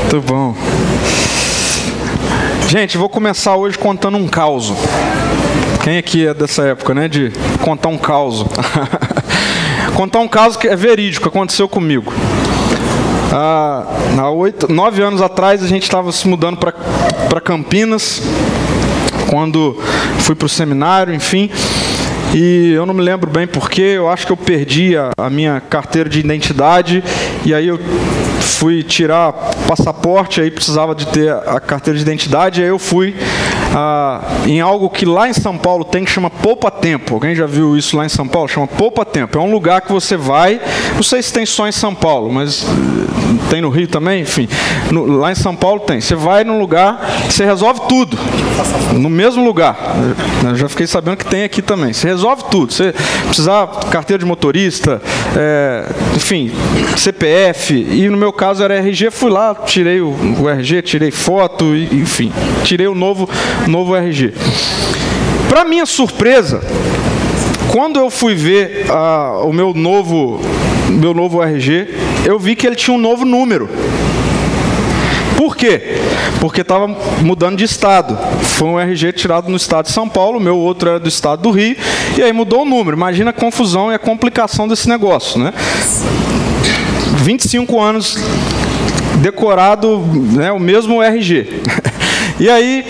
Muito bom. Gente, vou começar hoje contando um caos. Quem aqui é dessa época, né? De contar um caos. contar um caso que é verídico, aconteceu comigo. Ah, há oito, nove anos atrás a gente estava se mudando para Campinas, quando fui para o seminário, enfim. E eu não me lembro bem porque, eu acho que eu perdi a, a minha carteira de identidade e aí eu fui tirar passaporte, aí precisava de ter a carteira de identidade, aí eu fui ah, em algo que lá em São Paulo tem que chama Poupa Tempo. Alguém já viu isso lá em São Paulo? Chama Poupa Tempo. É um lugar que você vai, não sei se tem só em São Paulo, mas eh, tem no Rio também, enfim. No, lá em São Paulo tem. Você vai num lugar, você resolve tudo. No mesmo lugar. Eu já fiquei sabendo que tem aqui também. Você resolve tudo. Você precisar carteira de motorista, é, enfim, CPF, e no meu caso era RG, fui lá, tirei o, o RG, tirei foto, enfim, tirei o novo, novo RG. Para minha surpresa, quando eu fui ver ah, o meu novo, meu novo RG, eu vi que ele tinha um novo número. Por quê? Porque estava mudando de estado. Foi um RG tirado no estado de São Paulo, meu outro era do estado do Rio, e aí mudou o número. Imagina a confusão e a complicação desse negócio, né? 25 anos decorado, né, o mesmo RG. E aí,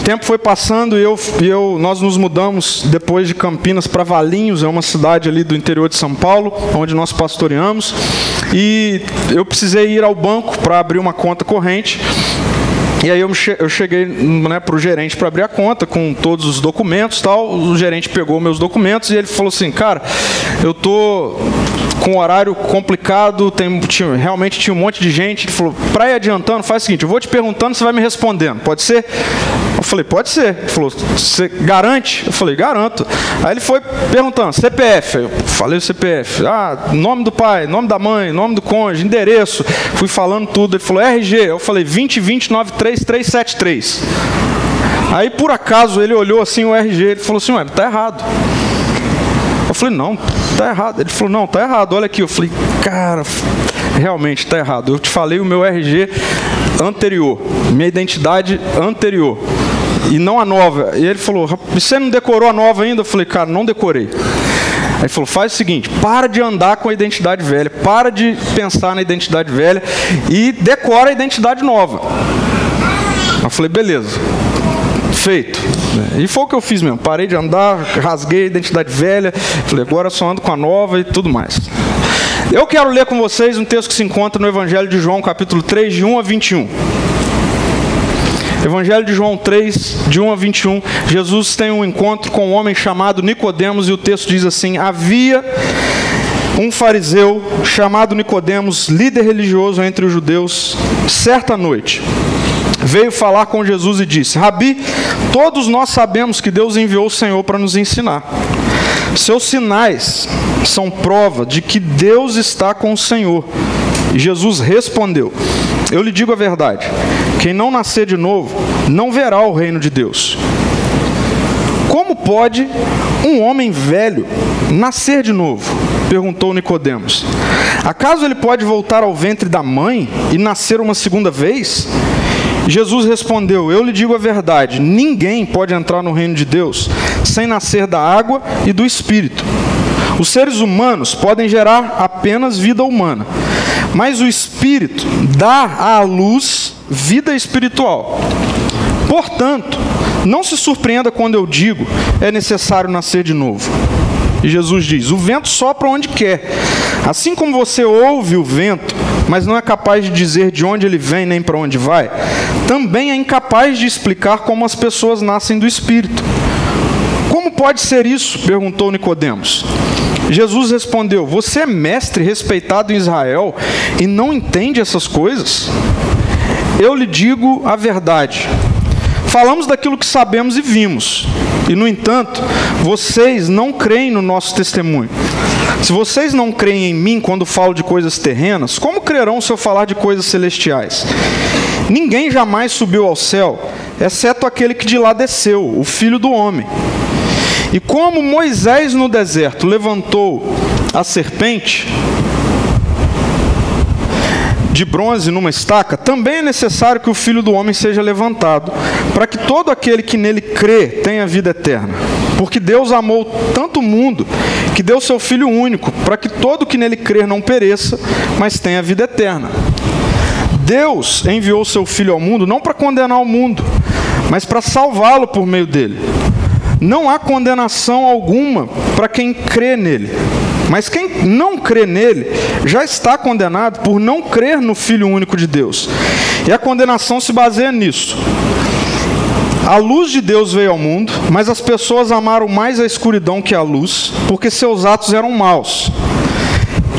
o tempo foi passando e eu, eu, nós nos mudamos depois de Campinas para Valinhos, é uma cidade ali do interior de São Paulo, onde nós pastoreamos. E eu precisei ir ao banco para abrir uma conta corrente. E aí eu, cheguei né, para o gerente para abrir a conta com todos os documentos tal. O gerente pegou meus documentos e ele falou assim, cara, eu tô com horário complicado, tem, tinha, realmente tinha um monte de gente. Ele falou, para ir adiantando, faz o seguinte, eu vou te perguntando, você vai me respondendo, pode ser? Eu falei, pode ser. Ele falou, você garante? Eu falei, garanto. Aí ele foi perguntando, CPF. Eu falei o CPF. Ah, nome do pai, nome da mãe, nome do cônjuge, endereço. Fui falando tudo. Ele falou, RG. Eu falei, 20293373. Aí por acaso ele olhou assim o RG, ele falou assim, ué, tá errado. Eu falei, não, tá errado. Ele falou, não, tá errado, olha aqui. Eu falei, cara, realmente tá errado. Eu te falei o meu RG anterior, minha identidade anterior. E não a nova. E ele falou, você não decorou a nova ainda? Eu falei, cara, não decorei. Ele falou: faz o seguinte, para de andar com a identidade velha, para de pensar na identidade velha e decora a identidade nova. Eu falei: beleza feito. E foi o que eu fiz mesmo. Parei de andar, rasguei a identidade velha, falei, agora só ando com a nova e tudo mais. Eu quero ler com vocês um texto que se encontra no Evangelho de João, capítulo 3, de 1 a 21. Evangelho de João 3, de 1 a 21, Jesus tem um encontro com um homem chamado Nicodemos e o texto diz assim: Havia um fariseu chamado Nicodemos, líder religioso entre os judeus, certa noite veio falar com Jesus e disse: Rabi, todos nós sabemos que Deus enviou o Senhor para nos ensinar. Seus sinais são prova de que Deus está com o Senhor. E Jesus respondeu: Eu lhe digo a verdade: quem não nascer de novo não verá o reino de Deus. Como pode um homem velho nascer de novo? perguntou Nicodemos. Acaso ele pode voltar ao ventre da mãe e nascer uma segunda vez? Jesus respondeu: Eu lhe digo a verdade: ninguém pode entrar no reino de Deus sem nascer da água e do espírito. Os seres humanos podem gerar apenas vida humana, mas o espírito dá à luz vida espiritual. Portanto, não se surpreenda quando eu digo é necessário nascer de novo. E Jesus diz: O vento sopra onde quer. Assim como você ouve o vento, mas não é capaz de dizer de onde ele vem nem para onde vai, também é incapaz de explicar como as pessoas nascem do Espírito. Como pode ser isso? perguntou Nicodemos. Jesus respondeu: Você é mestre respeitado em Israel e não entende essas coisas? Eu lhe digo a verdade. Falamos daquilo que sabemos e vimos, e no entanto, vocês não creem no nosso testemunho. Se vocês não creem em mim quando falo de coisas terrenas, como crerão se eu falar de coisas celestiais? Ninguém jamais subiu ao céu, exceto aquele que de lá desceu, o filho do homem. E como Moisés no deserto levantou a serpente, de bronze numa estaca, também é necessário que o filho do homem seja levantado, para que todo aquele que nele crê tenha vida eterna. Porque Deus amou tanto o mundo que deu seu filho único, para que todo que nele crer não pereça, mas tenha vida eterna. Deus enviou seu filho ao mundo não para condenar o mundo, mas para salvá-lo por meio dele. Não há condenação alguma para quem crê nele. Mas quem não crê nele já está condenado por não crer no Filho único de Deus. E a condenação se baseia nisso. A luz de Deus veio ao mundo, mas as pessoas amaram mais a escuridão que a luz, porque seus atos eram maus.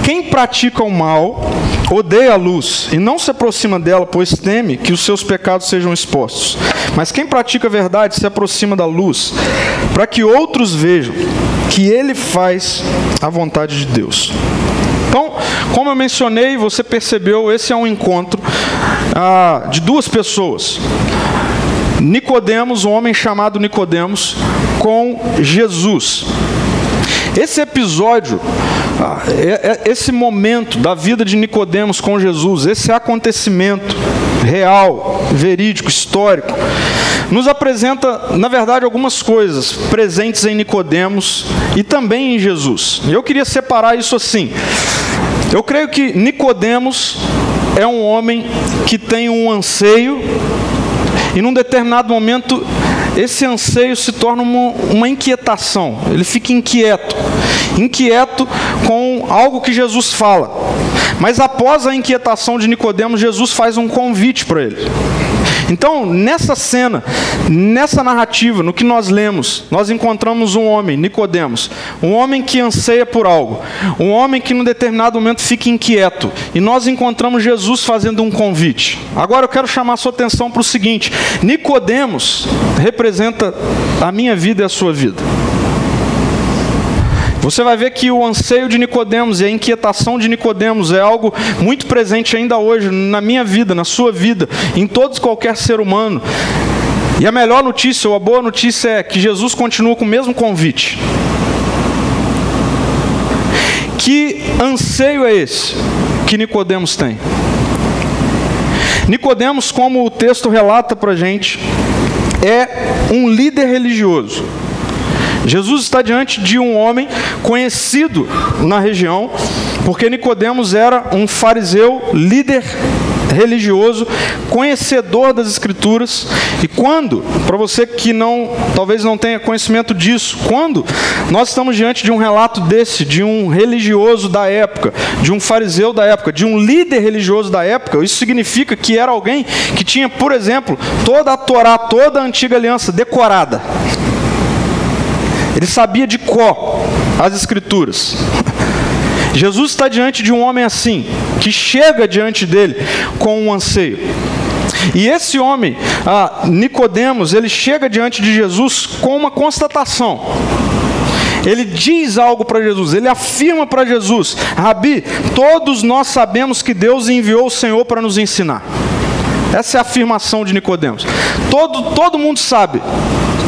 Quem pratica o mal odeia a luz e não se aproxima dela, pois teme que os seus pecados sejam expostos. Mas quem pratica a verdade se aproxima da luz, para que outros vejam que ele faz a vontade de Deus. Então, como eu mencionei, você percebeu, esse é um encontro ah, de duas pessoas. Nicodemos, um homem chamado Nicodemos, com Jesus. Esse episódio, ah, é, é, esse momento da vida de Nicodemos com Jesus, esse acontecimento real, verídico, histórico, nos apresenta, na verdade, algumas coisas presentes em Nicodemos e também em Jesus. Eu queria separar isso assim. Eu creio que Nicodemos é um homem que tem um anseio e num determinado momento esse anseio se torna uma, uma, inquietação. Ele fica inquieto, inquieto com algo que Jesus fala. Mas após a inquietação de Nicodemos, Jesus faz um convite para ele. Então, nessa cena, nessa narrativa, no que nós lemos, nós encontramos um homem, Nicodemos, um homem que anseia por algo, um homem que num determinado momento fica inquieto, e nós encontramos Jesus fazendo um convite. Agora eu quero chamar a sua atenção para o seguinte: Nicodemos representa a minha vida e a sua vida. Você vai ver que o anseio de Nicodemos e a inquietação de Nicodemos é algo muito presente ainda hoje na minha vida, na sua vida, em todos qualquer ser humano. E a melhor notícia, ou a boa notícia é que Jesus continua com o mesmo convite. Que anseio é esse que Nicodemos tem? Nicodemos, como o texto relata para gente, é um líder religioso Jesus está diante de um homem conhecido na região, porque Nicodemos era um fariseu líder religioso, conhecedor das escrituras. E quando, para você que não, talvez não tenha conhecimento disso, quando nós estamos diante de um relato desse, de um religioso da época, de um fariseu da época, de um líder religioso da época, isso significa que era alguém que tinha, por exemplo, toda a Torá, toda a antiga aliança decorada. Ele sabia de có as escrituras. Jesus está diante de um homem assim, que chega diante dele com um anseio. E esse homem, Nicodemos, ele chega diante de Jesus com uma constatação. Ele diz algo para Jesus, ele afirma para Jesus: Rabi, todos nós sabemos que Deus enviou o Senhor para nos ensinar. Essa é a afirmação de Nicodemos. Todo, todo mundo sabe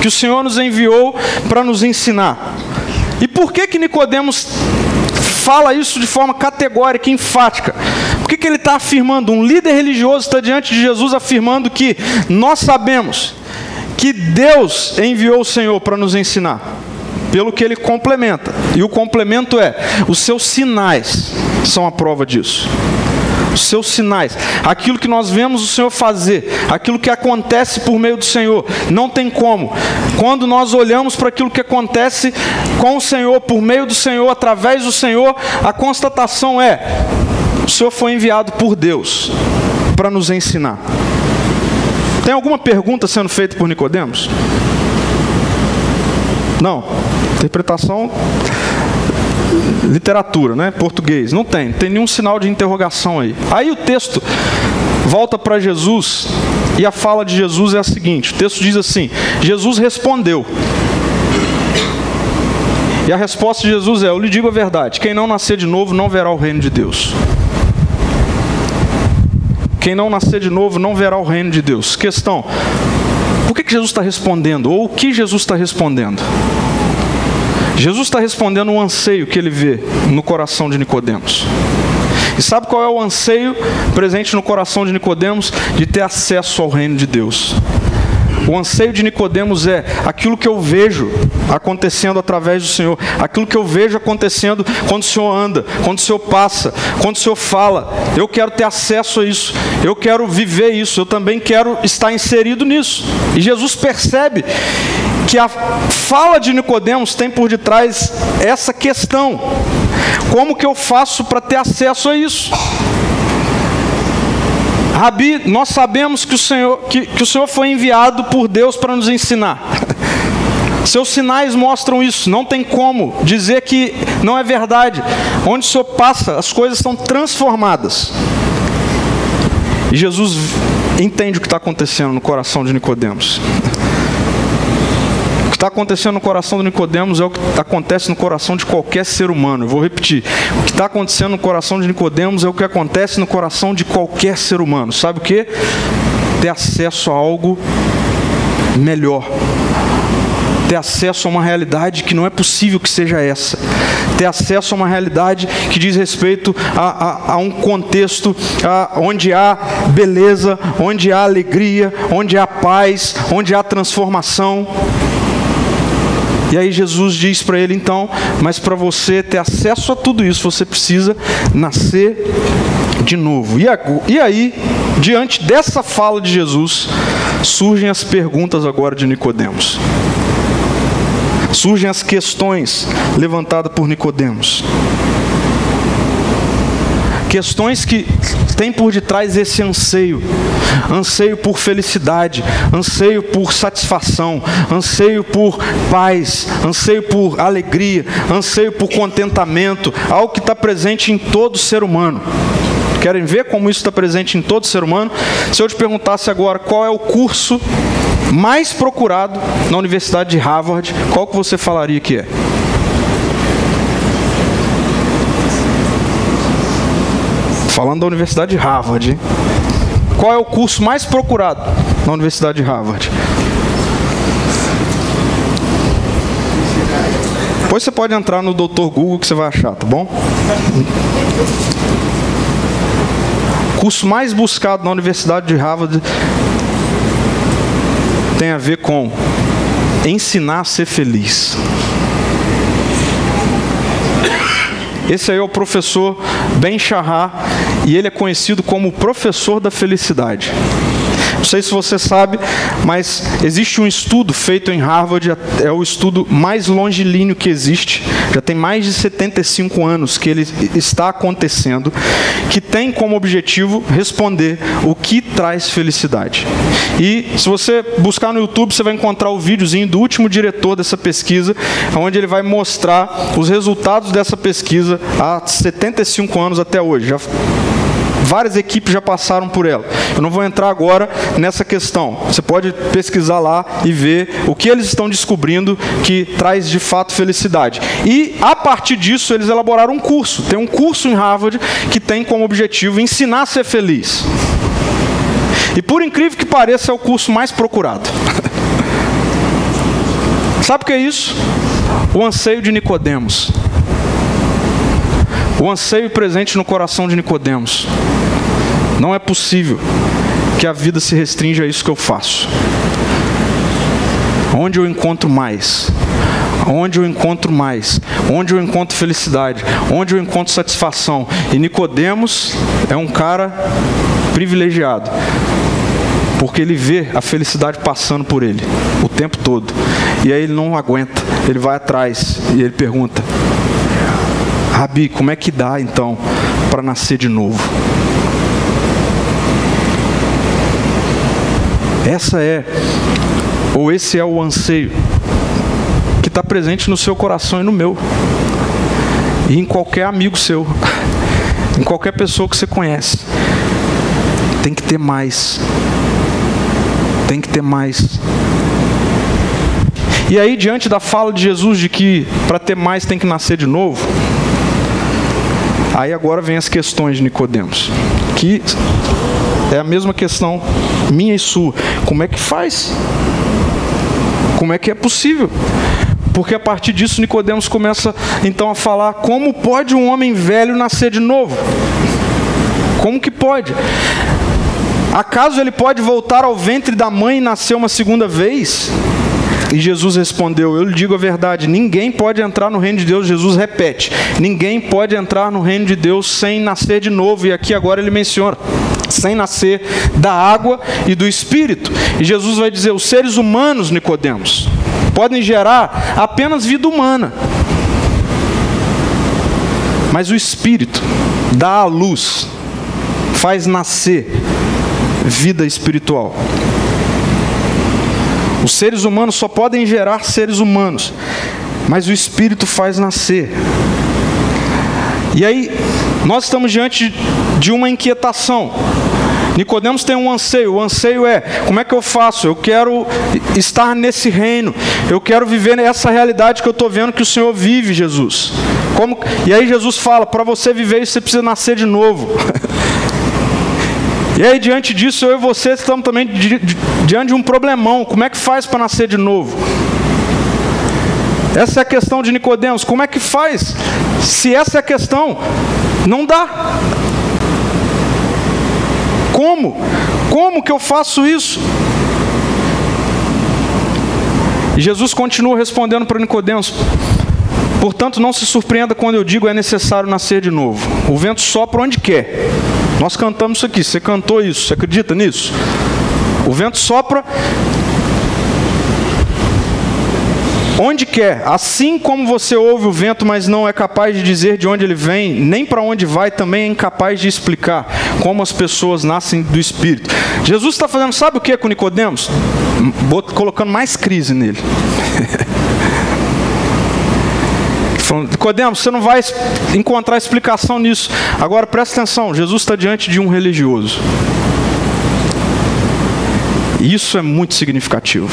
que o Senhor nos enviou para nos ensinar. E por que que Nicodemos fala isso de forma categórica, enfática? Por que, que ele está afirmando? Um líder religioso está diante de Jesus afirmando que nós sabemos que Deus enviou o Senhor para nos ensinar. Pelo que ele complementa. E o complemento é: os seus sinais são a prova disso os seus sinais, aquilo que nós vemos o Senhor fazer, aquilo que acontece por meio do Senhor, não tem como. Quando nós olhamos para aquilo que acontece com o Senhor, por meio do Senhor, através do Senhor, a constatação é: o Senhor foi enviado por Deus para nos ensinar. Tem alguma pergunta sendo feita por Nicodemos? Não. Interpretação literatura, né? Português. Não tem, não tem nenhum sinal de interrogação aí. Aí o texto volta para Jesus e a fala de Jesus é a seguinte: o texto diz assim: Jesus respondeu. E a resposta de Jesus é: Eu lhe digo a verdade, quem não nascer de novo não verá o reino de Deus. Quem não nascer de novo não verá o reino de Deus. Questão: por que, que Jesus está respondendo? Ou o que Jesus está respondendo? Jesus está respondendo um anseio que ele vê no coração de Nicodemos. E sabe qual é o anseio presente no coração de Nicodemos de ter acesso ao reino de Deus? O anseio de Nicodemos é aquilo que eu vejo acontecendo através do Senhor, aquilo que eu vejo acontecendo quando o Senhor anda, quando o Senhor passa, quando o Senhor fala. Eu quero ter acesso a isso, eu quero viver isso, eu também quero estar inserido nisso. E Jesus percebe que a fala de Nicodemos tem por detrás essa questão: como que eu faço para ter acesso a isso? Rabi, nós sabemos que o Senhor, que, que o Senhor foi enviado por Deus para nos ensinar. Seus sinais mostram isso, não tem como dizer que não é verdade. Onde o Senhor passa, as coisas são transformadas. E Jesus entende o que está acontecendo no coração de Nicodemos está acontecendo no coração do Nicodemos é o que acontece no coração de qualquer ser humano. Eu vou repetir. O que está acontecendo no coração de Nicodemos é o que acontece no coração de qualquer ser humano. Sabe o que? Ter acesso a algo melhor ter acesso a uma realidade que não é possível que seja essa, ter acesso a uma realidade que diz respeito a, a, a um contexto a, onde há beleza, onde há alegria, onde há paz, onde há transformação. E aí Jesus diz para ele então, mas para você ter acesso a tudo isso, você precisa nascer de novo. E aí, diante dessa fala de Jesus, surgem as perguntas agora de Nicodemos. Surgem as questões levantadas por Nicodemos questões que têm por detrás esse anseio, anseio por felicidade, anseio por satisfação, anseio por paz, anseio por alegria, anseio por contentamento, algo que está presente em todo ser humano. Querem ver como isso está presente em todo ser humano? Se eu te perguntasse agora qual é o curso mais procurado na Universidade de Harvard, qual que você falaria que é? Falando da Universidade de Harvard. Qual é o curso mais procurado na Universidade de Harvard? Depois você pode entrar no Dr. Google que você vai achar, tá bom? curso mais buscado na Universidade de Harvard tem a ver com ensinar a ser feliz. Esse aí é o professor Ben Shahar e ele é conhecido como o professor da felicidade. Não sei se você sabe, mas existe um estudo feito em Harvard, é o estudo mais longilíneo que existe. Já tem mais de 75 anos que ele está acontecendo, que tem como objetivo responder o que traz felicidade. E se você buscar no YouTube, você vai encontrar o videozinho do último diretor dessa pesquisa, onde ele vai mostrar os resultados dessa pesquisa há 75 anos até hoje. Já Várias equipes já passaram por ela. Eu não vou entrar agora nessa questão. Você pode pesquisar lá e ver o que eles estão descobrindo que traz de fato felicidade. E a partir disso eles elaboraram um curso. Tem um curso em Harvard que tem como objetivo ensinar a ser feliz. E por incrível que pareça, é o curso mais procurado. Sabe o que é isso? O anseio de Nicodemos o anseio presente no coração de Nicodemos. Não é possível que a vida se restrinja a isso que eu faço. Onde eu encontro mais? Onde eu encontro mais? Onde eu encontro felicidade? Onde eu encontro satisfação? E Nicodemos é um cara privilegiado. Porque ele vê a felicidade passando por ele o tempo todo. E aí ele não aguenta, ele vai atrás e ele pergunta: Rabi, como é que dá então para nascer de novo? Essa é, ou esse é o anseio que está presente no seu coração e no meu, e em qualquer amigo seu, em qualquer pessoa que você conhece. Tem que ter mais. Tem que ter mais. E aí, diante da fala de Jesus de que para ter mais tem que nascer de novo, Aí agora vem as questões de Nicodemos, que é a mesma questão minha e sua. Como é que faz? Como é que é possível? Porque a partir disso Nicodemos começa então a falar como pode um homem velho nascer de novo? Como que pode? Acaso ele pode voltar ao ventre da mãe e nascer uma segunda vez? E Jesus respondeu: Eu lhe digo a verdade, ninguém pode entrar no reino de Deus. Jesus repete: Ninguém pode entrar no reino de Deus sem nascer de novo. E aqui agora ele menciona: sem nascer da água e do espírito. E Jesus vai dizer: Os seres humanos, Nicodemos, podem gerar apenas vida humana. Mas o espírito dá a luz, faz nascer vida espiritual. Os seres humanos só podem gerar seres humanos, mas o Espírito faz nascer. E aí, nós estamos diante de uma inquietação. Nicodemos tem um anseio. O anseio é: como é que eu faço? Eu quero estar nesse reino. Eu quero viver essa realidade que eu estou vendo que o Senhor vive, Jesus. Como? E aí Jesus fala: para você viver isso, você precisa nascer de novo. E aí, diante disso, eu e você estamos também di di diante de um problemão. Como é que faz para nascer de novo? Essa é a questão de Nicodemos. Como é que faz? Se essa é a questão, não dá. Como? Como que eu faço isso? E Jesus continua respondendo para Nicodemos: Portanto, não se surpreenda quando eu digo é necessário nascer de novo. O vento sopra onde quer. Nós cantamos isso aqui. Você cantou isso? Você acredita nisso? O vento sopra onde quer. Assim como você ouve o vento, mas não é capaz de dizer de onde ele vem, nem para onde vai, também é incapaz de explicar como as pessoas nascem do Espírito. Jesus está fazendo, sabe o que com Nicodemos? Colocando mais crise nele. Nicodemos, você não vai encontrar explicação nisso. Agora presta atenção, Jesus está diante de um religioso. Isso é muito significativo.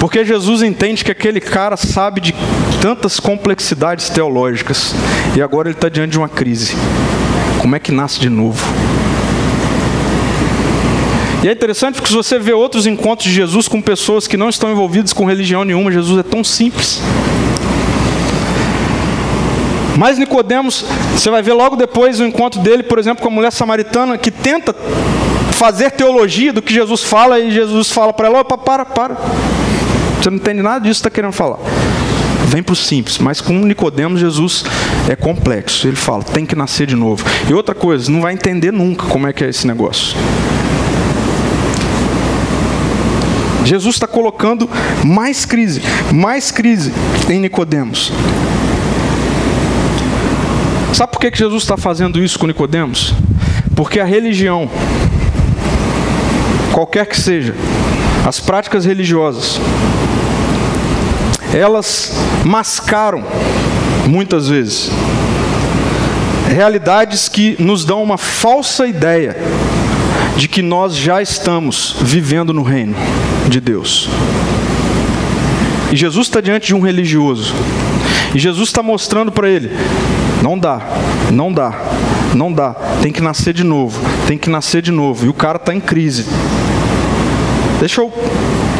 Porque Jesus entende que aquele cara sabe de tantas complexidades teológicas. E agora ele está diante de uma crise. Como é que nasce de novo? E é interessante porque se você vê outros encontros de Jesus com pessoas que não estão envolvidas com religião nenhuma, Jesus é tão simples. Mas Nicodemos, você vai ver logo depois o encontro dele, por exemplo, com a mulher samaritana que tenta fazer teologia do que Jesus fala e Jesus fala para ela: opa, para, para. Você não entende nada disso que está querendo falar. Vem para o simples, mas com Nicodemos Jesus é complexo. Ele fala, tem que nascer de novo. E outra coisa, não vai entender nunca como é que é esse negócio. Jesus está colocando mais crise, mais crise em Nicodemos. Sabe por que Jesus está fazendo isso com Nicodemos? Porque a religião, qualquer que seja, as práticas religiosas, elas mascaram muitas vezes realidades que nos dão uma falsa ideia de que nós já estamos vivendo no reino de Deus. E Jesus está diante de um religioso. E Jesus está mostrando para ele: não dá, não dá, não dá. Tem que nascer de novo, tem que nascer de novo. E o cara está em crise. Deixa eu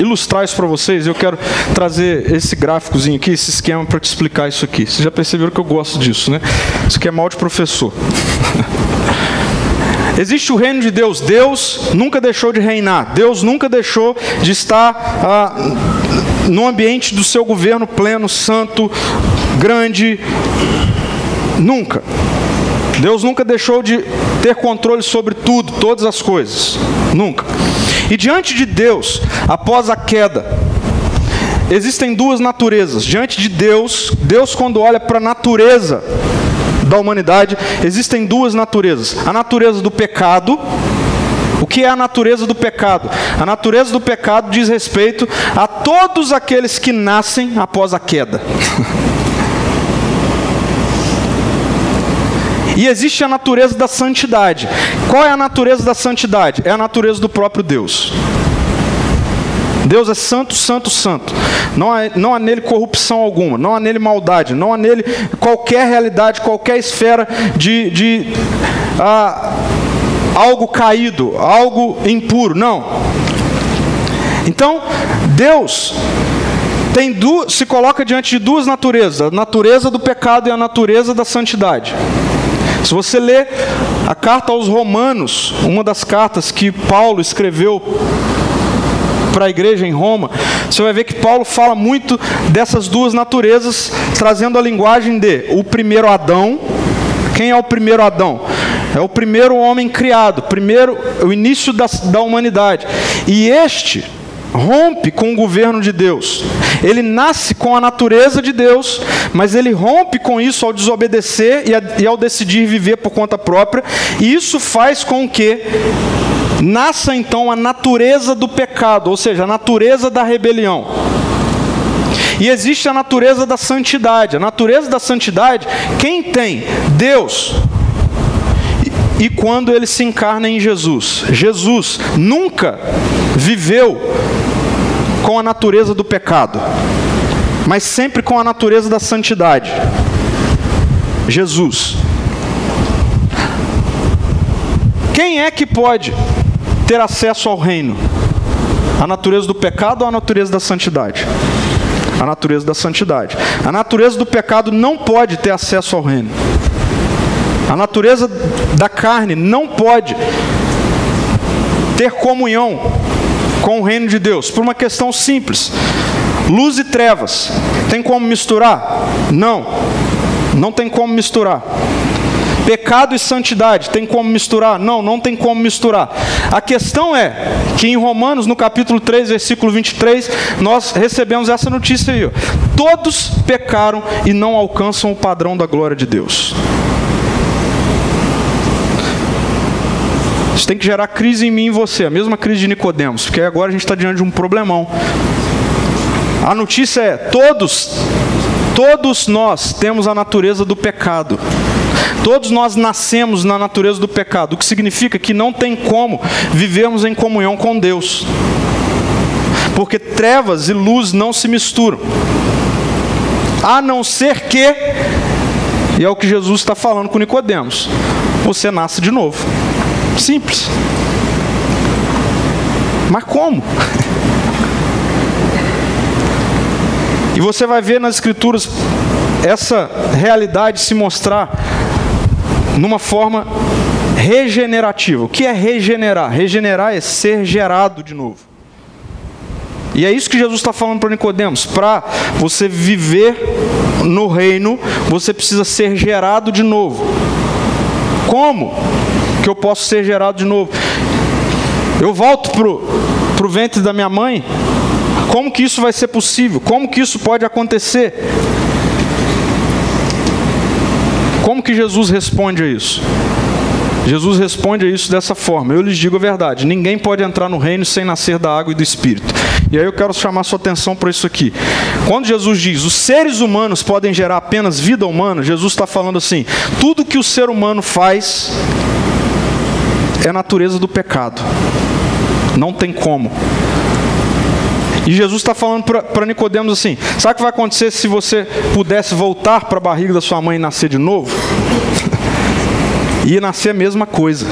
ilustrar isso para vocês. Eu quero trazer esse gráficozinho aqui, esse esquema para te explicar isso aqui. Vocês já perceberam que eu gosto disso, né? Isso aqui é mal de professor. Existe o reino de Deus. Deus nunca deixou de reinar. Deus nunca deixou de estar ah, no ambiente do seu governo pleno, santo, grande. Nunca. Deus nunca deixou de ter controle sobre tudo, todas as coisas. Nunca. E diante de Deus, após a queda, existem duas naturezas. Diante de Deus, Deus, quando olha para a natureza da humanidade, existem duas naturezas: a natureza do pecado. O que é a natureza do pecado? A natureza do pecado diz respeito a todos aqueles que nascem após a queda. E existe a natureza da santidade. Qual é a natureza da santidade? É a natureza do próprio Deus. Deus é santo, santo, santo. Não há, não há nele corrupção alguma, não há nele maldade, não há nele qualquer realidade, qualquer esfera de, de ah, algo caído, algo impuro. Não. Então, Deus tem se coloca diante de duas naturezas: a natureza do pecado e a natureza da santidade. Se você ler a carta aos Romanos, uma das cartas que Paulo escreveu para a igreja em Roma, você vai ver que Paulo fala muito dessas duas naturezas, trazendo a linguagem de o primeiro Adão. Quem é o primeiro Adão? É o primeiro homem criado, primeiro o início da, da humanidade. E este rompe com o governo de Deus. Ele nasce com a natureza de Deus, mas ele rompe com isso ao desobedecer e, ao decidir viver por conta própria. E isso faz com que nasça então a natureza do pecado, ou seja, a natureza da rebelião. E existe a natureza da santidade. A natureza da santidade, quem tem? Deus. E quando ele se encarna em Jesus, Jesus nunca viveu com a natureza do pecado, mas sempre com a natureza da santidade. Jesus. Quem é que pode ter acesso ao reino? A natureza do pecado ou a natureza da santidade? A natureza da santidade. A natureza do pecado não pode ter acesso ao reino. A natureza da carne não pode ter comunhão com o reino de Deus, por uma questão simples. Luz e trevas, tem como misturar? Não, não tem como misturar. Pecado e santidade, tem como misturar? Não, não tem como misturar. A questão é que em Romanos, no capítulo 3, versículo 23, nós recebemos essa notícia aí: ó. todos pecaram e não alcançam o padrão da glória de Deus. Tem que gerar crise em mim e você, a mesma crise de Nicodemos, porque agora a gente está diante de um problemão. A notícia é: todos, todos nós temos a natureza do pecado. Todos nós nascemos na natureza do pecado, o que significa que não tem como vivermos em comunhão com Deus. Porque trevas e luz não se misturam. A não ser que, e é o que Jesus está falando com Nicodemos, você nasce de novo. Simples. Mas como? E você vai ver nas Escrituras essa realidade se mostrar numa forma regenerativa. O que é regenerar? Regenerar é ser gerado de novo. E é isso que Jesus está falando para Nicodemos. Para você viver no reino, você precisa ser gerado de novo. Como? Que eu posso ser gerado de novo. Eu volto para o ventre da minha mãe. Como que isso vai ser possível? Como que isso pode acontecer? Como que Jesus responde a isso? Jesus responde a isso dessa forma: Eu lhes digo a verdade, ninguém pode entrar no reino sem nascer da água e do espírito. E aí eu quero chamar sua atenção para isso aqui. Quando Jesus diz os seres humanos podem gerar apenas vida humana, Jesus está falando assim: tudo que o ser humano faz é a natureza do pecado. Não tem como. E Jesus está falando para Nicodemos assim: sabe o que vai acontecer se você pudesse voltar para a barriga da sua mãe e nascer de novo? Ia nascer a mesma coisa.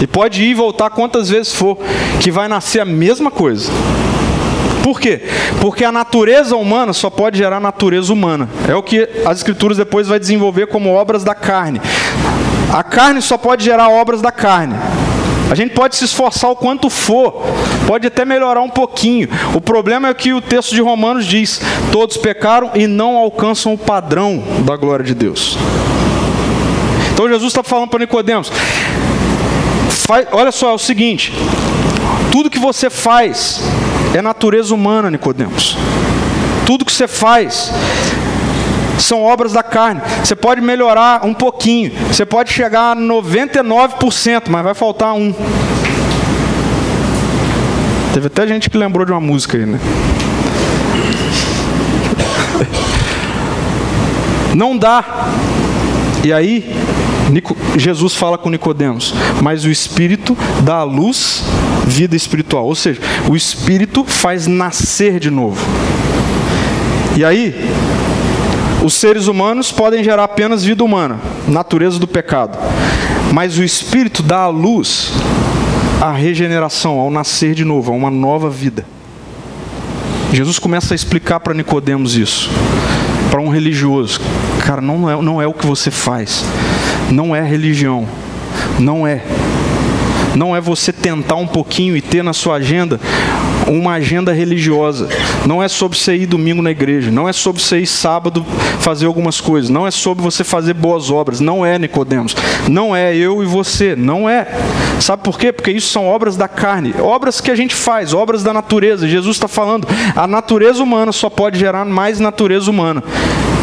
E pode ir e voltar quantas vezes for, que vai nascer a mesma coisa. Por quê? Porque a natureza humana só pode gerar natureza humana. É o que as escrituras depois vai desenvolver como obras da carne. A carne só pode gerar obras da carne. A gente pode se esforçar o quanto for, pode até melhorar um pouquinho. O problema é que o texto de Romanos diz: todos pecaram e não alcançam o padrão da glória de Deus. Então Jesus está falando para Nicodemos: olha só, é o seguinte, tudo que você faz é natureza humana, Nicodemos. Tudo que você faz são obras da carne. Você pode melhorar um pouquinho, você pode chegar a 99%, mas vai faltar um. Teve até gente que lembrou de uma música aí, né? Não dá. E aí, Jesus fala com Nicodemos, mas o Espírito dá à luz vida espiritual. Ou seja, o Espírito faz nascer de novo. E aí, os seres humanos podem gerar apenas vida humana, natureza do pecado. Mas o Espírito dá à luz a regeneração, ao nascer de novo, a uma nova vida. Jesus começa a explicar para Nicodemos isso, para um religioso. Cara, não é, não é o que você faz. Não é religião. Não é. Não é você tentar um pouquinho e ter na sua agenda uma agenda religiosa. Não é sobre você ir domingo na igreja. Não é sobre você ir sábado fazer algumas coisas. Não é sobre você fazer boas obras. Não é, Nicodemos. Não é eu e você. Não é. Sabe por quê? Porque isso são obras da carne. Obras que a gente faz, obras da natureza. Jesus está falando, a natureza humana só pode gerar mais natureza humana.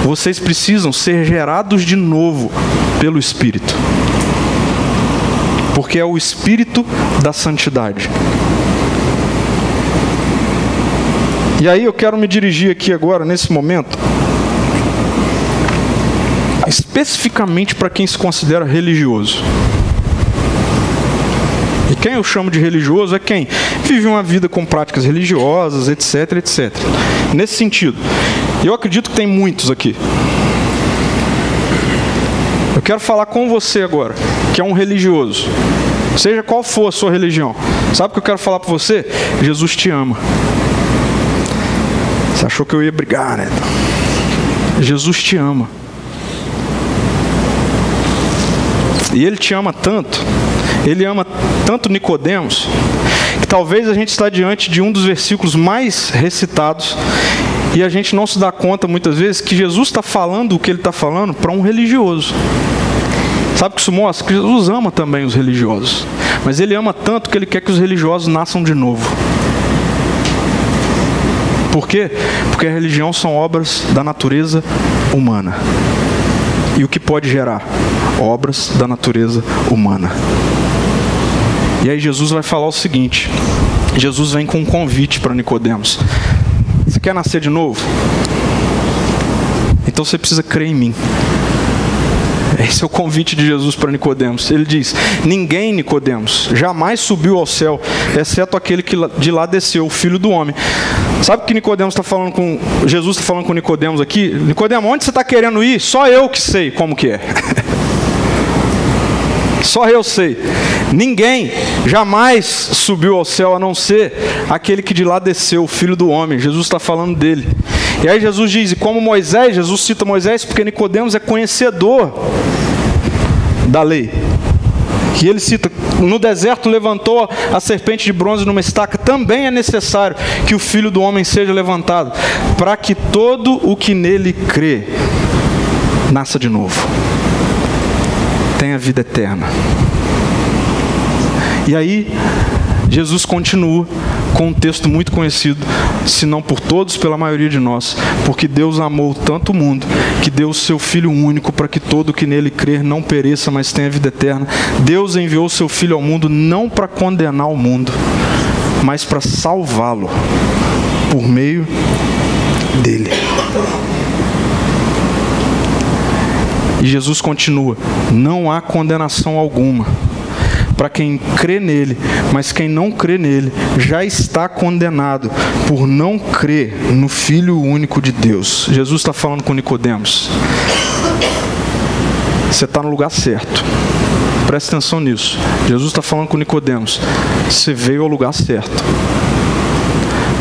Vocês precisam ser gerados de novo pelo Espírito. Porque é o Espírito da santidade. E aí eu quero me dirigir aqui agora, nesse momento, especificamente para quem se considera religioso. E quem eu chamo de religioso é quem vive uma vida com práticas religiosas, etc, etc. Nesse sentido, eu acredito que tem muitos aqui. Eu quero falar com você agora, que é um religioso. Seja qual for a sua religião. Sabe o que eu quero falar para você? Jesus te ama. Você achou que eu ia brigar, né? Jesus te ama. E ele te ama tanto, ele ama tanto Nicodemos, que talvez a gente está diante de um dos versículos mais recitados e a gente não se dá conta muitas vezes que Jesus está falando o que ele está falando para um religioso. Sabe o que isso mostra? Que Jesus ama também os religiosos. Mas ele ama tanto que ele quer que os religiosos nasçam de novo. Por quê? Porque a religião são obras da natureza humana. E o que pode gerar? Obras da natureza humana. E aí Jesus vai falar o seguinte: Jesus vem com um convite para Nicodemos. Você quer nascer de novo? Então você precisa crer em mim. Esse é o convite de Jesus para Nicodemos. Ele diz: Ninguém, Nicodemos, jamais subiu ao céu, exceto aquele que de lá desceu, o Filho do Homem. Sabe o que Nicodemos está falando com Jesus está falando com Nicodemos aqui? Nicodemos, onde você está querendo ir? Só eu que sei como que é. Só eu sei. Ninguém jamais subiu ao céu a não ser aquele que de lá desceu, o filho do homem. Jesus está falando dele. E aí Jesus diz, e como Moisés, Jesus cita Moisés porque Nicodemos é conhecedor da lei. E ele cita, no deserto levantou a serpente de bronze numa estaca, também é necessário que o filho do homem seja levantado, para que todo o que nele crê nasça de novo tem a vida eterna. E aí, Jesus continua com um texto muito conhecido, se não por todos, pela maioria de nós, porque Deus amou tanto o mundo que deu o seu Filho único para que todo que nele crer não pereça, mas tenha vida eterna. Deus enviou o seu Filho ao mundo não para condenar o mundo, mas para salvá-lo por meio dele. E Jesus continua: não há condenação alguma para quem crê nele, mas quem não crê nele já está condenado por não crer no Filho único de Deus. Jesus está falando com Nicodemos. Você está no lugar certo. Presta atenção nisso. Jesus está falando com Nicodemos. Você veio ao lugar certo.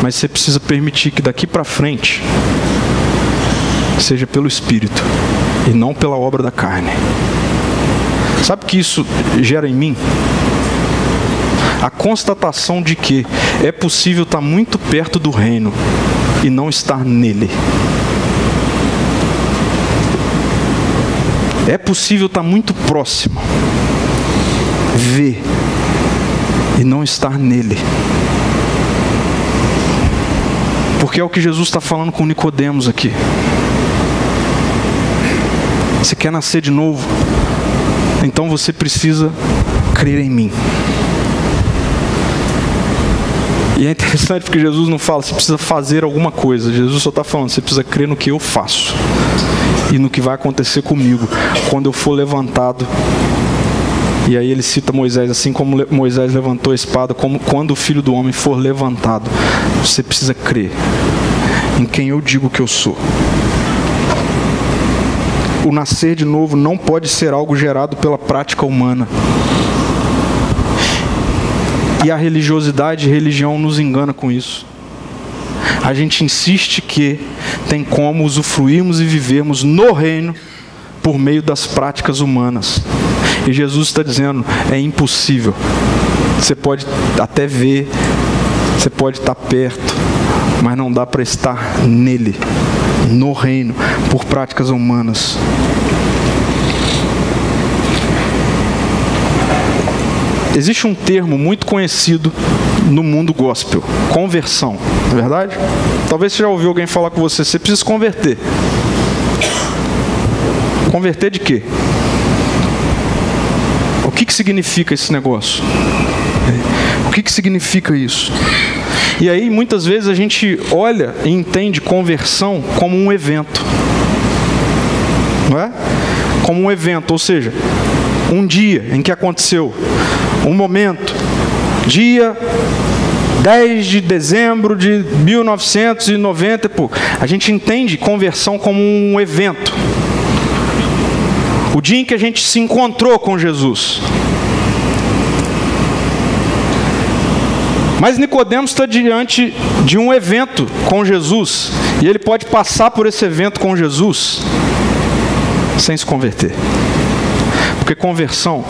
Mas você precisa permitir que daqui para frente seja pelo Espírito e não pela obra da carne. Sabe o que isso gera em mim? A constatação de que é possível estar muito perto do reino e não estar nele. É possível estar muito próximo, ver e não estar nele. Porque é o que Jesus está falando com Nicodemos aqui. Você quer nascer de novo? Então você precisa crer em mim. E é interessante porque Jesus não fala, você precisa fazer alguma coisa. Jesus só está falando, você precisa crer no que eu faço. E no que vai acontecer comigo quando eu for levantado. E aí ele cita Moisés, assim como Moisés levantou a espada, como quando o filho do homem for levantado. Você precisa crer em quem eu digo que eu sou o nascer de novo não pode ser algo gerado pela prática humana. E a religiosidade e religião nos engana com isso. A gente insiste que tem como usufruirmos e vivermos no reino por meio das práticas humanas. E Jesus está dizendo: é impossível. Você pode até ver, você pode estar perto, mas não dá para estar nele, no reino, por práticas humanas. Existe um termo muito conhecido no mundo gospel: conversão. Não é verdade? Talvez você já ouviu alguém falar com você: você precisa converter. Converter de quê? O que, que significa esse negócio? O que, que significa isso? E aí, muitas vezes, a gente olha e entende conversão como um evento. Não é? Como um evento, ou seja, um dia em que aconteceu, um momento, dia 10 de dezembro de 1990, pô, a gente entende conversão como um evento. O dia em que a gente se encontrou com Jesus. Mas Nicodemos está diante de um evento com Jesus e ele pode passar por esse evento com Jesus sem se converter. Porque conversão,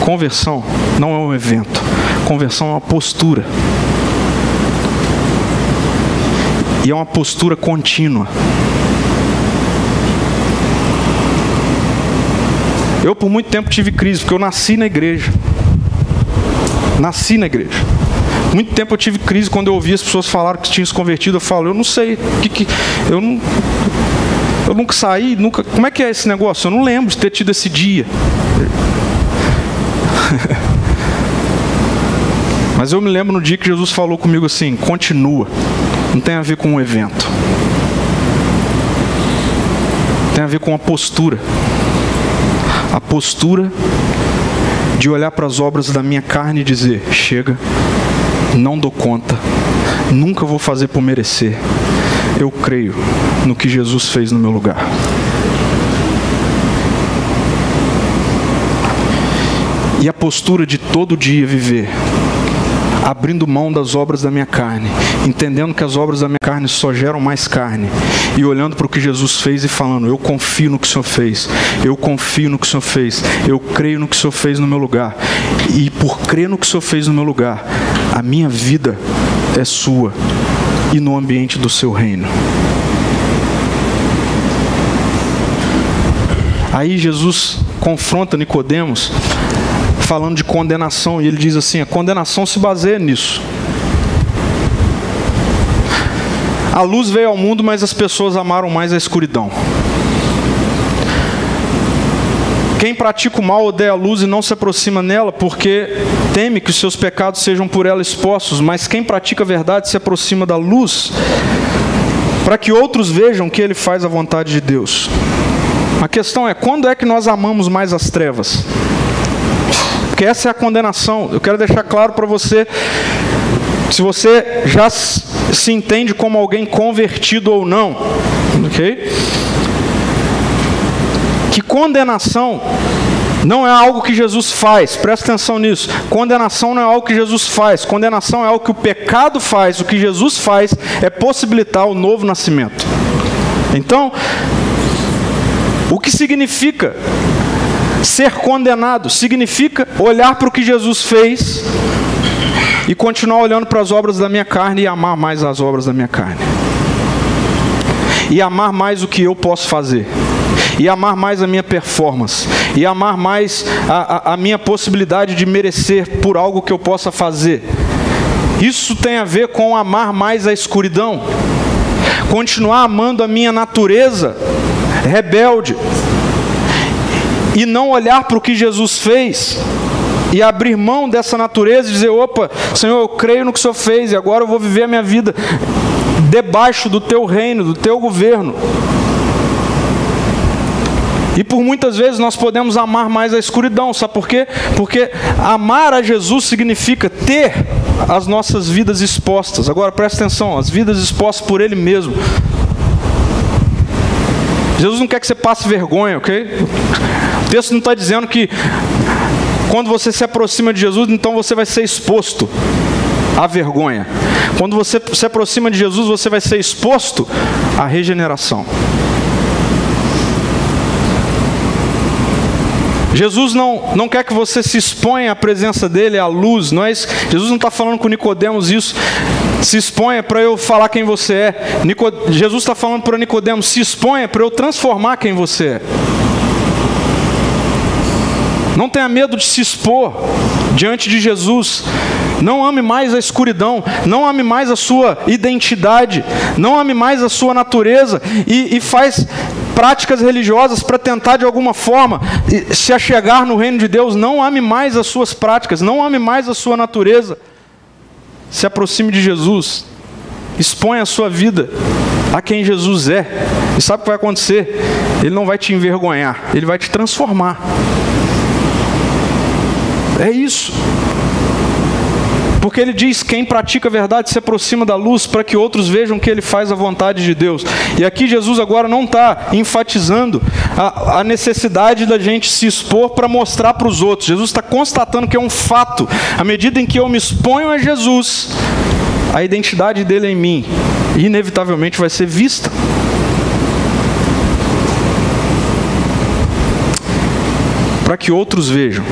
conversão não é um evento, conversão é uma postura. E é uma postura contínua. Eu por muito tempo tive crise, porque eu nasci na igreja. Nasci na igreja. Muito tempo eu tive crise quando eu ouvi as pessoas falar que tinham se convertido. Eu falo, eu não sei, que, que, eu não, eu nunca saí, nunca. Como é que é esse negócio? Eu não lembro de ter tido esse dia. Mas eu me lembro no dia que Jesus falou comigo assim: continua. Não tem a ver com um evento. Tem a ver com a postura. A postura de olhar para as obras da minha carne e dizer: chega, não dou conta, nunca vou fazer por merecer. Eu creio no que Jesus fez no meu lugar. E a postura de todo dia viver abrindo mão das obras da minha carne, entendendo que as obras da minha carne só geram mais carne, e olhando para o que Jesus fez e falando: Eu confio no que o Senhor fez, eu confio no que o Senhor fez, eu creio no que o Senhor fez no meu lugar, e por crer no que o Senhor fez no meu lugar, a minha vida é sua e no ambiente do seu reino. Aí Jesus confronta Nicodemos falando de condenação, e ele diz assim: a condenação se baseia nisso. A luz veio ao mundo, mas as pessoas amaram mais a escuridão. Quem pratica o mal odeia a luz e não se aproxima nela, porque teme que os seus pecados sejam por ela expostos. Mas quem pratica a verdade se aproxima da luz, para que outros vejam que ele faz a vontade de Deus. A questão é: quando é que nós amamos mais as trevas? Porque essa é a condenação. Eu quero deixar claro para você, se você já se entende como alguém convertido ou não, ok? Que condenação não é algo que Jesus faz, presta atenção nisso. Condenação não é algo que Jesus faz, condenação é algo que o pecado faz. O que Jesus faz é possibilitar o novo nascimento. Então, o que significa Ser condenado significa olhar para o que Jesus fez e continuar olhando para as obras da minha carne e amar mais as obras da minha carne. E amar mais o que eu posso fazer. E amar mais a minha performance. E amar mais a, a, a minha possibilidade de merecer por algo que eu possa fazer. Isso tem a ver com amar mais a escuridão. Continuar amando a minha natureza rebelde e não olhar para o que Jesus fez e abrir mão dessa natureza e dizer: opa, Senhor, eu creio no que o Senhor fez e agora eu vou viver a minha vida debaixo do teu reino, do teu governo. E por muitas vezes nós podemos amar mais a escuridão, sabe por quê? Porque amar a Jesus significa ter as nossas vidas expostas. Agora presta atenção, as vidas expostas por Ele mesmo. Jesus não quer que você passe vergonha, ok? Texto não está dizendo que quando você se aproxima de Jesus, então você vai ser exposto à vergonha. Quando você se aproxima de Jesus, você vai ser exposto à regeneração. Jesus não, não quer que você se exponha à presença dele, à luz. Não é isso. Jesus não está falando com Nicodemos isso. Se exponha para eu falar quem você é. Nico, Jesus está falando para Nicodemos, se exponha para eu transformar quem você é. Não tenha medo de se expor diante de Jesus. Não ame mais a escuridão, não ame mais a sua identidade, não ame mais a sua natureza e, e faz práticas religiosas para tentar de alguma forma se achegar no reino de Deus. Não ame mais as suas práticas, não ame mais a sua natureza. Se aproxime de Jesus, expõe a sua vida a quem Jesus é. E sabe o que vai acontecer? Ele não vai te envergonhar, ele vai te transformar. É isso. Porque ele diz: quem pratica a verdade se aproxima da luz para que outros vejam que ele faz a vontade de Deus. E aqui Jesus agora não está enfatizando a, a, necessidade da gente se expor para mostrar para os outros. Jesus está constatando que é um fato. À medida em que eu me exponho a Jesus, a identidade dele em mim inevitavelmente vai ser vista. Para que outros vejam.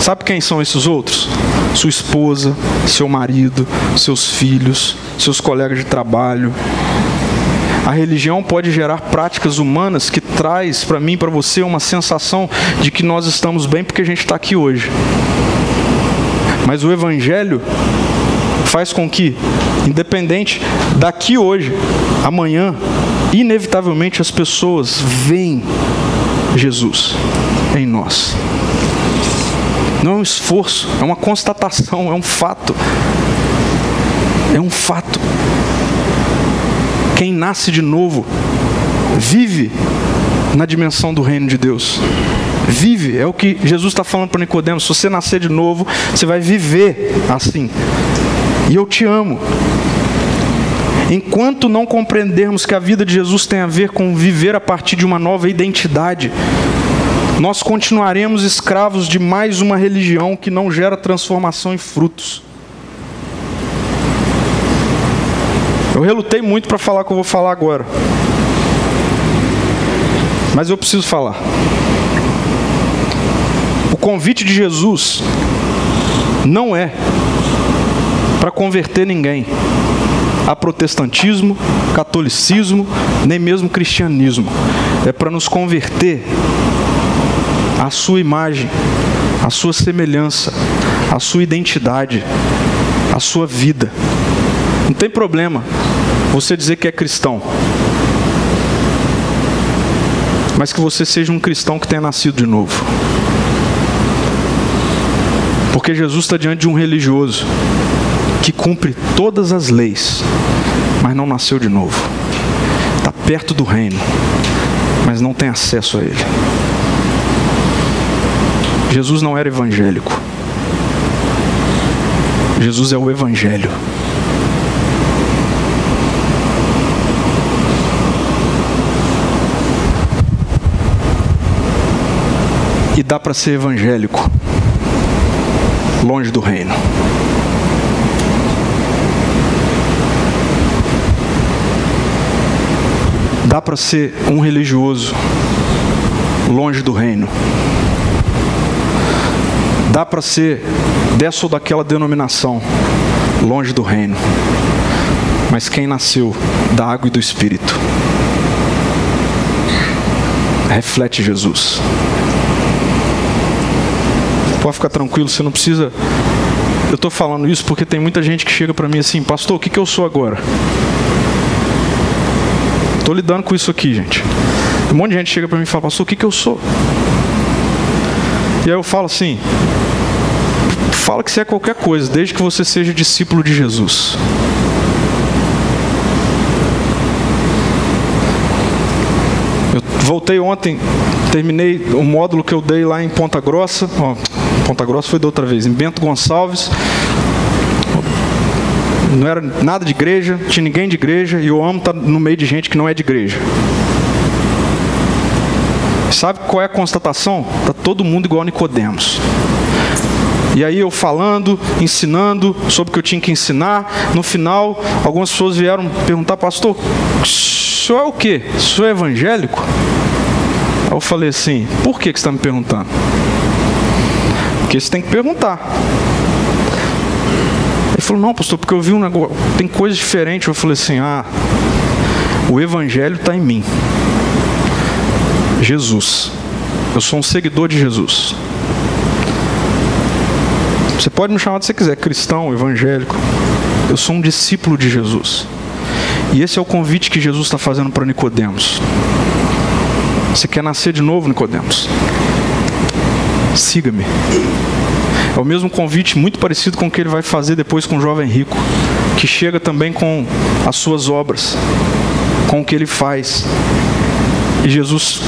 Sabe quem são esses outros? Sua esposa, seu marido, seus filhos, seus colegas de trabalho. A religião pode gerar práticas humanas que traz para mim, para você, uma sensação de que nós estamos bem porque a gente está aqui hoje. Mas o Evangelho faz com que, independente daqui hoje, amanhã, inevitavelmente as pessoas veem Jesus em nós. Não é um esforço, é uma constatação, é um fato. É um fato. Quem nasce de novo vive na dimensão do reino de Deus. Vive, é o que Jesus está falando para Nicodemos. Se você nascer de novo, você vai viver assim. E eu te amo. Enquanto não compreendermos que a vida de Jesus tem a ver com viver a partir de uma nova identidade, nós continuaremos escravos de mais uma religião que não gera transformação em frutos. Eu relutei muito para falar o que eu vou falar agora. Mas eu preciso falar. O convite de Jesus não é para converter ninguém a protestantismo, catolicismo, nem mesmo cristianismo. É para nos converter a sua imagem, a sua semelhança, a sua identidade, a sua vida. Não tem problema você dizer que é cristão, mas que você seja um cristão que tenha nascido de novo. Porque Jesus está diante de um religioso que cumpre todas as leis, mas não nasceu de novo. Está perto do reino, mas não tem acesso a ele. Jesus não era evangélico. Jesus é o Evangelho. E dá para ser evangélico longe do reino. Dá para ser um religioso longe do reino. Dá para ser dessa ou daquela denominação, longe do reino. Mas quem nasceu da água e do Espírito reflete Jesus. Pode ficar tranquilo, você não precisa. Eu estou falando isso porque tem muita gente que chega para mim assim, pastor, o que, que eu sou agora? Estou lidando com isso aqui, gente. Um monte de gente chega para mim e fala, pastor, o que, que eu sou? E aí eu falo assim: fala que você é qualquer coisa, desde que você seja discípulo de Jesus. Eu voltei ontem, terminei o módulo que eu dei lá em Ponta Grossa. Ó, Ponta Grossa foi da outra vez, em Bento Gonçalves. Não era nada de igreja, tinha ninguém de igreja, e eu amo estar no meio de gente que não é de igreja. Sabe qual é a constatação? Está todo mundo igual a Nicodemos. E aí eu falando, ensinando sobre o que eu tinha que ensinar. No final, algumas pessoas vieram perguntar, pastor, o senhor é o quê? O senhor é evangélico? Aí eu falei assim: por que, que você está me perguntando? Porque você tem que perguntar. Ele falou: não, pastor, porque eu vi um negócio, tem coisa diferente. Eu falei assim: ah, o evangelho está em mim. Jesus. Eu sou um seguidor de Jesus. Você pode me chamar de você quiser, cristão, evangélico. Eu sou um discípulo de Jesus. E esse é o convite que Jesus está fazendo para Nicodemos. Você quer nascer de novo, Nicodemos? Siga-me. É o mesmo convite muito parecido com o que ele vai fazer depois com o jovem rico, que chega também com as suas obras, com o que ele faz. E Jesus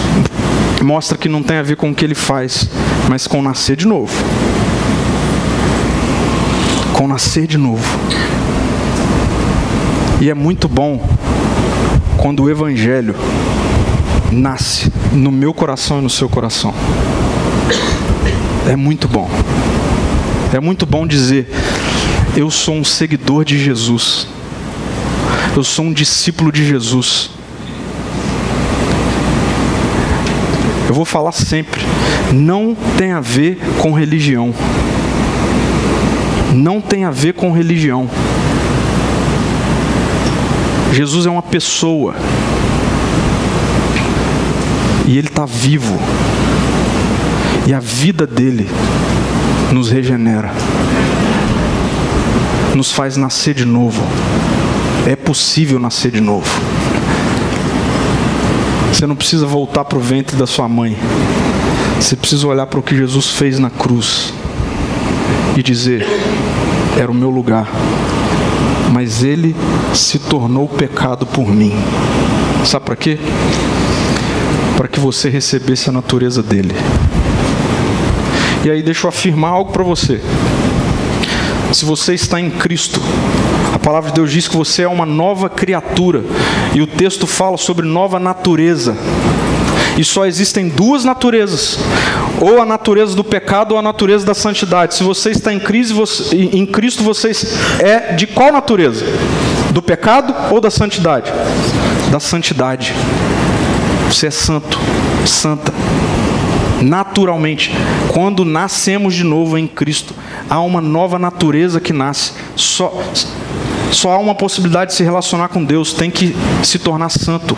mostra que não tem a ver com o que ele faz, mas com nascer de novo. Com nascer de novo. E é muito bom quando o Evangelho nasce no meu coração e no seu coração. É muito bom. É muito bom dizer: eu sou um seguidor de Jesus. Eu sou um discípulo de Jesus. Eu vou falar sempre. Não tem a ver com religião. Não tem a ver com religião. Jesus é uma pessoa. E ele está vivo. E a vida dele nos regenera. Nos faz nascer de novo. É possível nascer de novo. Você não precisa voltar para o ventre da sua mãe. Você precisa olhar para o que Jesus fez na cruz e dizer: era o meu lugar, mas ele se tornou pecado por mim. Sabe para quê? Para que você recebesse a natureza dele. E aí, deixa eu afirmar algo para você. Se você está em Cristo, a palavra de Deus diz que você é uma nova criatura. E o texto fala sobre nova natureza. E só existem duas naturezas: ou a natureza do pecado ou a natureza da santidade. Se você está em, crise, você, em Cristo, você é de qual natureza? Do pecado ou da santidade? Da santidade. Você é santo, santa. Naturalmente, quando nascemos de novo em Cristo, há uma nova natureza que nasce. Só, só há uma possibilidade de se relacionar com Deus, tem que se tornar santo.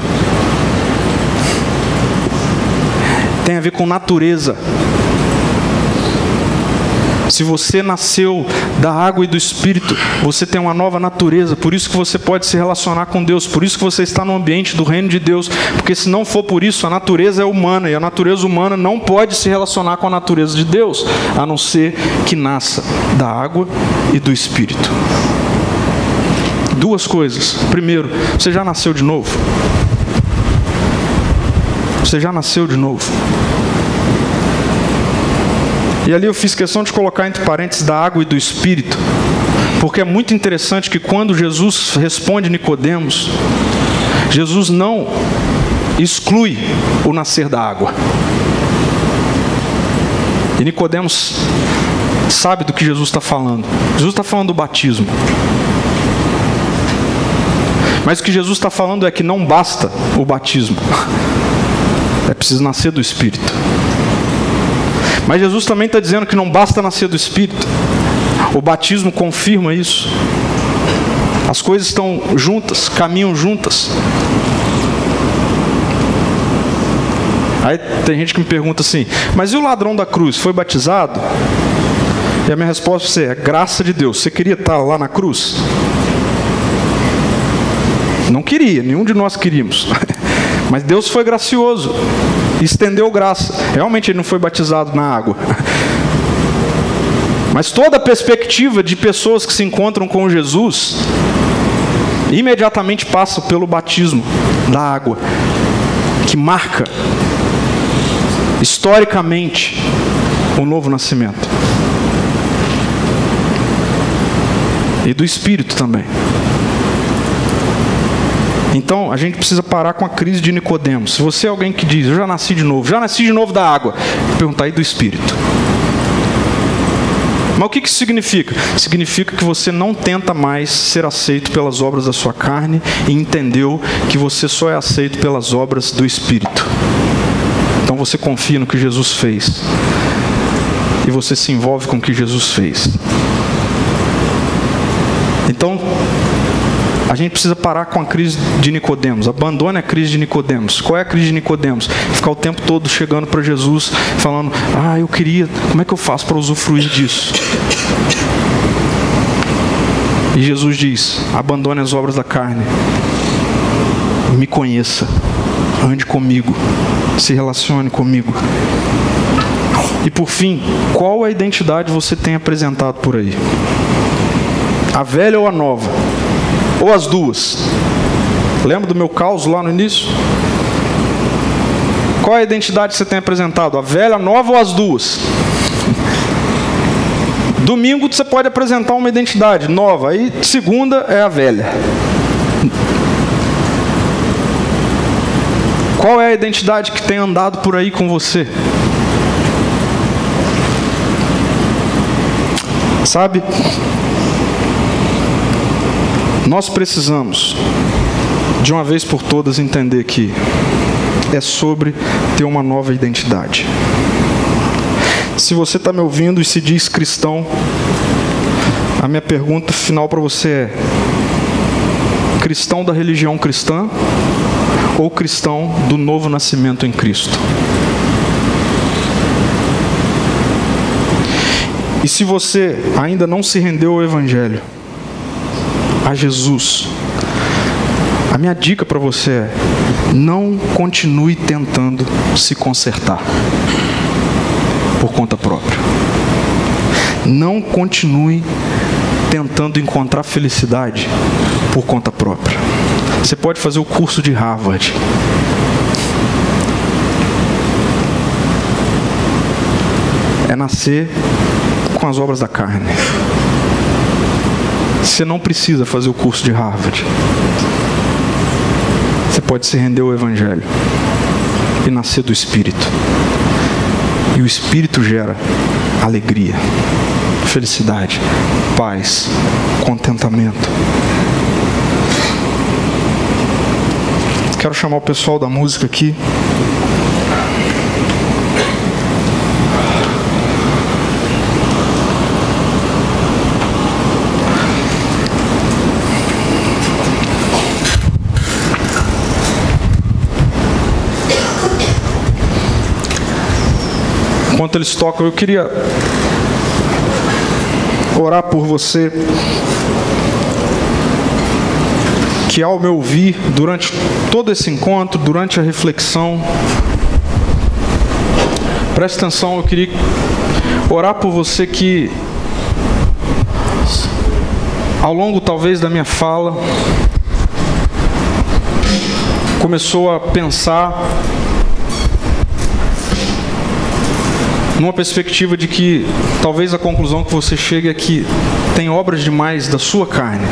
Tem a ver com natureza. Se você nasceu da água e do Espírito, você tem uma nova natureza. Por isso que você pode se relacionar com Deus. Por isso que você está no ambiente do reino de Deus. Porque se não for por isso, a natureza é humana e a natureza humana não pode se relacionar com a natureza de Deus, a não ser que nasça da água e do Espírito. Duas coisas. Primeiro, você já nasceu de novo? Você já nasceu de novo? E ali eu fiz questão de colocar entre parênteses da água e do espírito, porque é muito interessante que quando Jesus responde Nicodemos, Jesus não exclui o nascer da água. E Nicodemos sabe do que Jesus está falando. Jesus está falando do batismo. Mas o que Jesus está falando é que não basta o batismo, é preciso nascer do Espírito. Mas Jesus também está dizendo que não basta nascer do Espírito. O batismo confirma isso. As coisas estão juntas, caminham juntas. Aí tem gente que me pergunta assim: mas e o ladrão da cruz foi batizado? E a minha resposta é: graça de Deus. Você queria estar lá na cruz? Não queria, nenhum de nós queríamos. Mas Deus foi gracioso, estendeu graça. Realmente ele não foi batizado na água. Mas toda a perspectiva de pessoas que se encontram com Jesus imediatamente passa pelo batismo da água, que marca historicamente o novo nascimento. E do Espírito também. Então a gente precisa parar com a crise de Nicodemos. Se você é alguém que diz, eu já nasci de novo, já nasci de novo da água, perguntar aí do Espírito. Mas o que isso significa? Significa que você não tenta mais ser aceito pelas obras da sua carne e entendeu que você só é aceito pelas obras do Espírito. Então você confia no que Jesus fez. E você se envolve com o que Jesus fez. Então, a gente precisa parar com a crise de Nicodemos. Abandone a crise de Nicodemos. Qual é a crise de Nicodemos? Ficar o tempo todo chegando para Jesus, falando: "Ah, eu queria, como é que eu faço para usufruir disso?" E Jesus diz: "Abandone as obras da carne. Me conheça. Ande comigo. Se relacione comigo." E por fim, qual a identidade você tem apresentado por aí? A velha ou a nova? Ou as duas? Lembra do meu caos lá no início? Qual é a identidade que você tem apresentado? A velha, a nova ou as duas? Domingo você pode apresentar uma identidade nova, aí segunda é a velha. Qual é a identidade que tem andado por aí com você? Sabe? Nós precisamos, de uma vez por todas, entender que é sobre ter uma nova identidade. Se você está me ouvindo e se diz cristão, a minha pergunta final para você é: cristão da religião cristã ou cristão do novo nascimento em Cristo? E se você ainda não se rendeu ao Evangelho, a Jesus. A minha dica para você é: não continue tentando se consertar por conta própria. Não continue tentando encontrar felicidade por conta própria. Você pode fazer o curso de Harvard. É nascer com as obras da carne. Você não precisa fazer o curso de Harvard. Você pode se render ao Evangelho e nascer do Espírito. E o Espírito gera alegria, felicidade, paz, contentamento. Quero chamar o pessoal da música aqui. Enquanto eles tocam, eu queria orar por você que ao me ouvir durante todo esse encontro, durante a reflexão, preste atenção, eu queria orar por você que ao longo talvez da minha fala começou a pensar numa perspectiva de que talvez a conclusão que você chegue é que tem obras demais da sua carne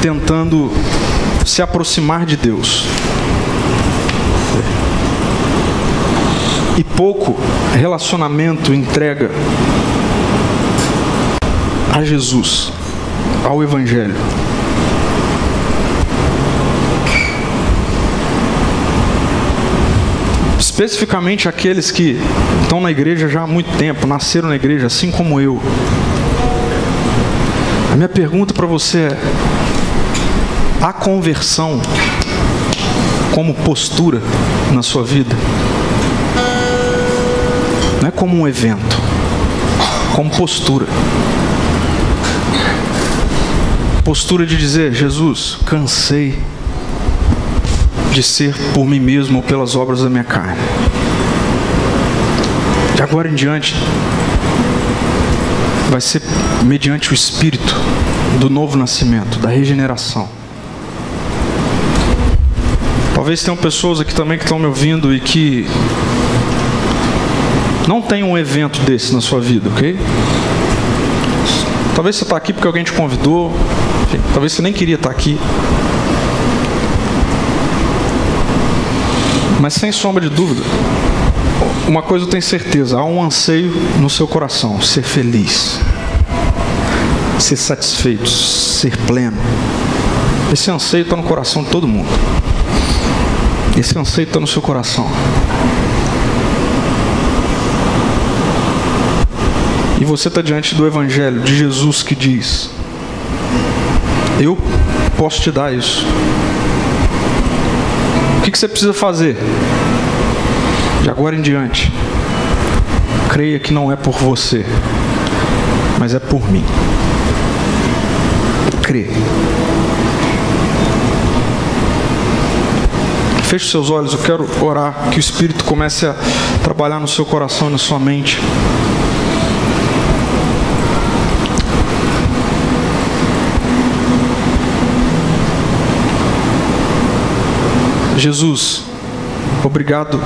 tentando se aproximar de Deus. E pouco relacionamento entrega a Jesus, ao Evangelho. Especificamente aqueles que estão na igreja já há muito tempo, nasceram na igreja, assim como eu. A minha pergunta para você é: a conversão como postura na sua vida? Não é como um evento, como postura. Postura de dizer: Jesus, cansei de ser por mim mesmo ou pelas obras da minha carne. De agora em diante, vai ser mediante o Espírito do novo nascimento, da regeneração. Talvez tenham pessoas aqui também que estão me ouvindo e que não tem um evento desse na sua vida, ok? Talvez você está aqui porque alguém te convidou, talvez você nem queria estar aqui. Mas sem sombra de dúvida, uma coisa eu tenho certeza: há um anseio no seu coração, ser feliz, ser satisfeito, ser pleno. Esse anseio está no coração de todo mundo. Esse anseio está no seu coração. E você está diante do Evangelho de Jesus que diz: Eu posso te dar isso. Que, que você precisa fazer? De agora em diante, creia que não é por você, mas é por mim. Crê. Feche seus olhos, eu quero orar que o Espírito comece a trabalhar no seu coração e na sua mente. Jesus, obrigado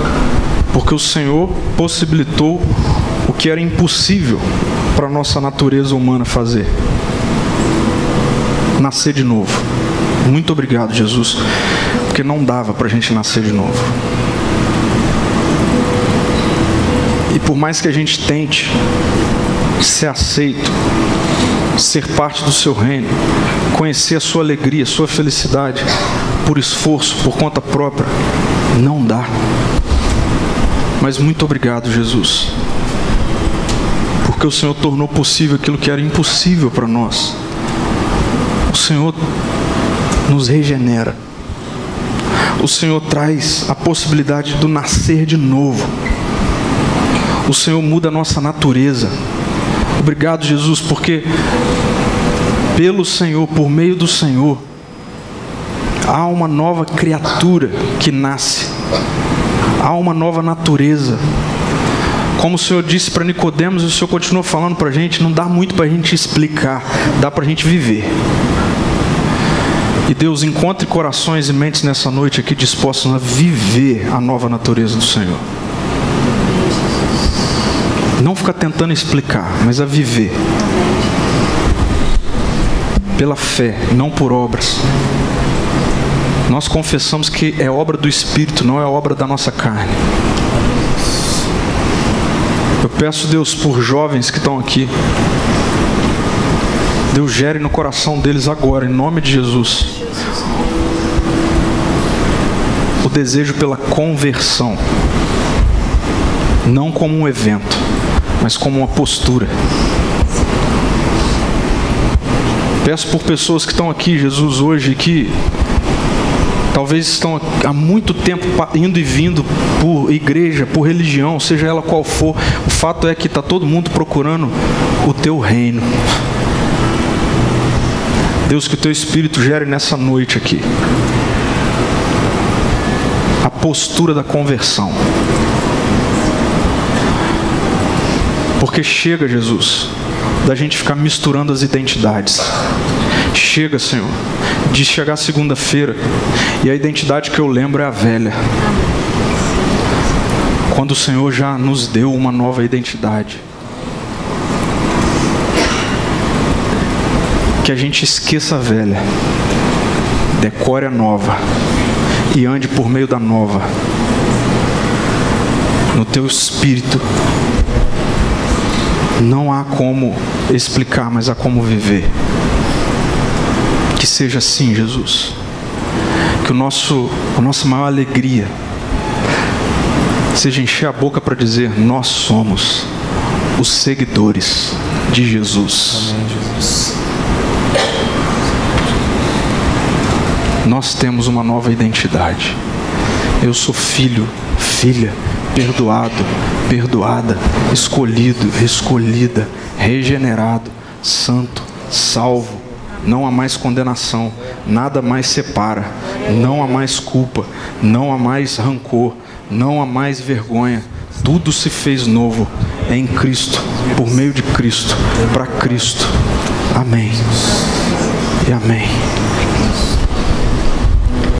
porque o Senhor possibilitou o que era impossível para a nossa natureza humana fazer nascer de novo. Muito obrigado, Jesus, porque não dava para a gente nascer de novo. E por mais que a gente tente ser aceito, ser parte do seu reino, conhecer a sua alegria, a sua felicidade, por esforço, por conta própria, não dá. Mas muito obrigado, Jesus, porque o Senhor tornou possível aquilo que era impossível para nós. O Senhor nos regenera. O Senhor traz a possibilidade do nascer de novo. O Senhor muda a nossa natureza. Obrigado, Jesus, porque pelo Senhor, por meio do Senhor, há uma nova criatura que nasce. Há uma nova natureza. Como o Senhor disse para Nicodemos, o Senhor continua falando para a gente, não dá muito para a gente explicar, dá para a gente viver. E Deus encontre corações e mentes nessa noite aqui dispostos a viver a nova natureza do Senhor. Não ficar tentando explicar, mas a viver. Pela fé, não por obras. Nós confessamos que é obra do Espírito, não é obra da nossa carne. Eu peço, Deus, por jovens que estão aqui. Deus gere no coração deles agora, em nome de Jesus. O desejo pela conversão. Não como um evento, mas como uma postura. Peço por pessoas que estão aqui, Jesus, hoje, que talvez estão há muito tempo indo e vindo por igreja, por religião, seja ela qual for. O fato é que está todo mundo procurando o teu reino. Deus, que o teu Espírito gere nessa noite aqui a postura da conversão. Porque chega, Jesus, da gente ficar misturando as identidades. Chega, Senhor, de chegar segunda-feira e a identidade que eu lembro é a velha. Quando o Senhor já nos deu uma nova identidade. que a gente esqueça a velha, decore a nova e ande por meio da nova. No teu espírito não há como explicar, mas há como viver. Que seja assim, Jesus. Que o nosso, a nossa maior alegria seja encher a boca para dizer: Nós somos os seguidores de Jesus. Amém, Jesus. nós temos uma nova identidade. Eu sou filho, filha, perdoado, perdoada, escolhido, escolhida, regenerado, santo, salvo. Não há mais condenação, nada mais separa, não há mais culpa, não há mais rancor, não há mais vergonha. Tudo se fez novo em Cristo, por meio de Cristo, para Cristo. Amém. E amém.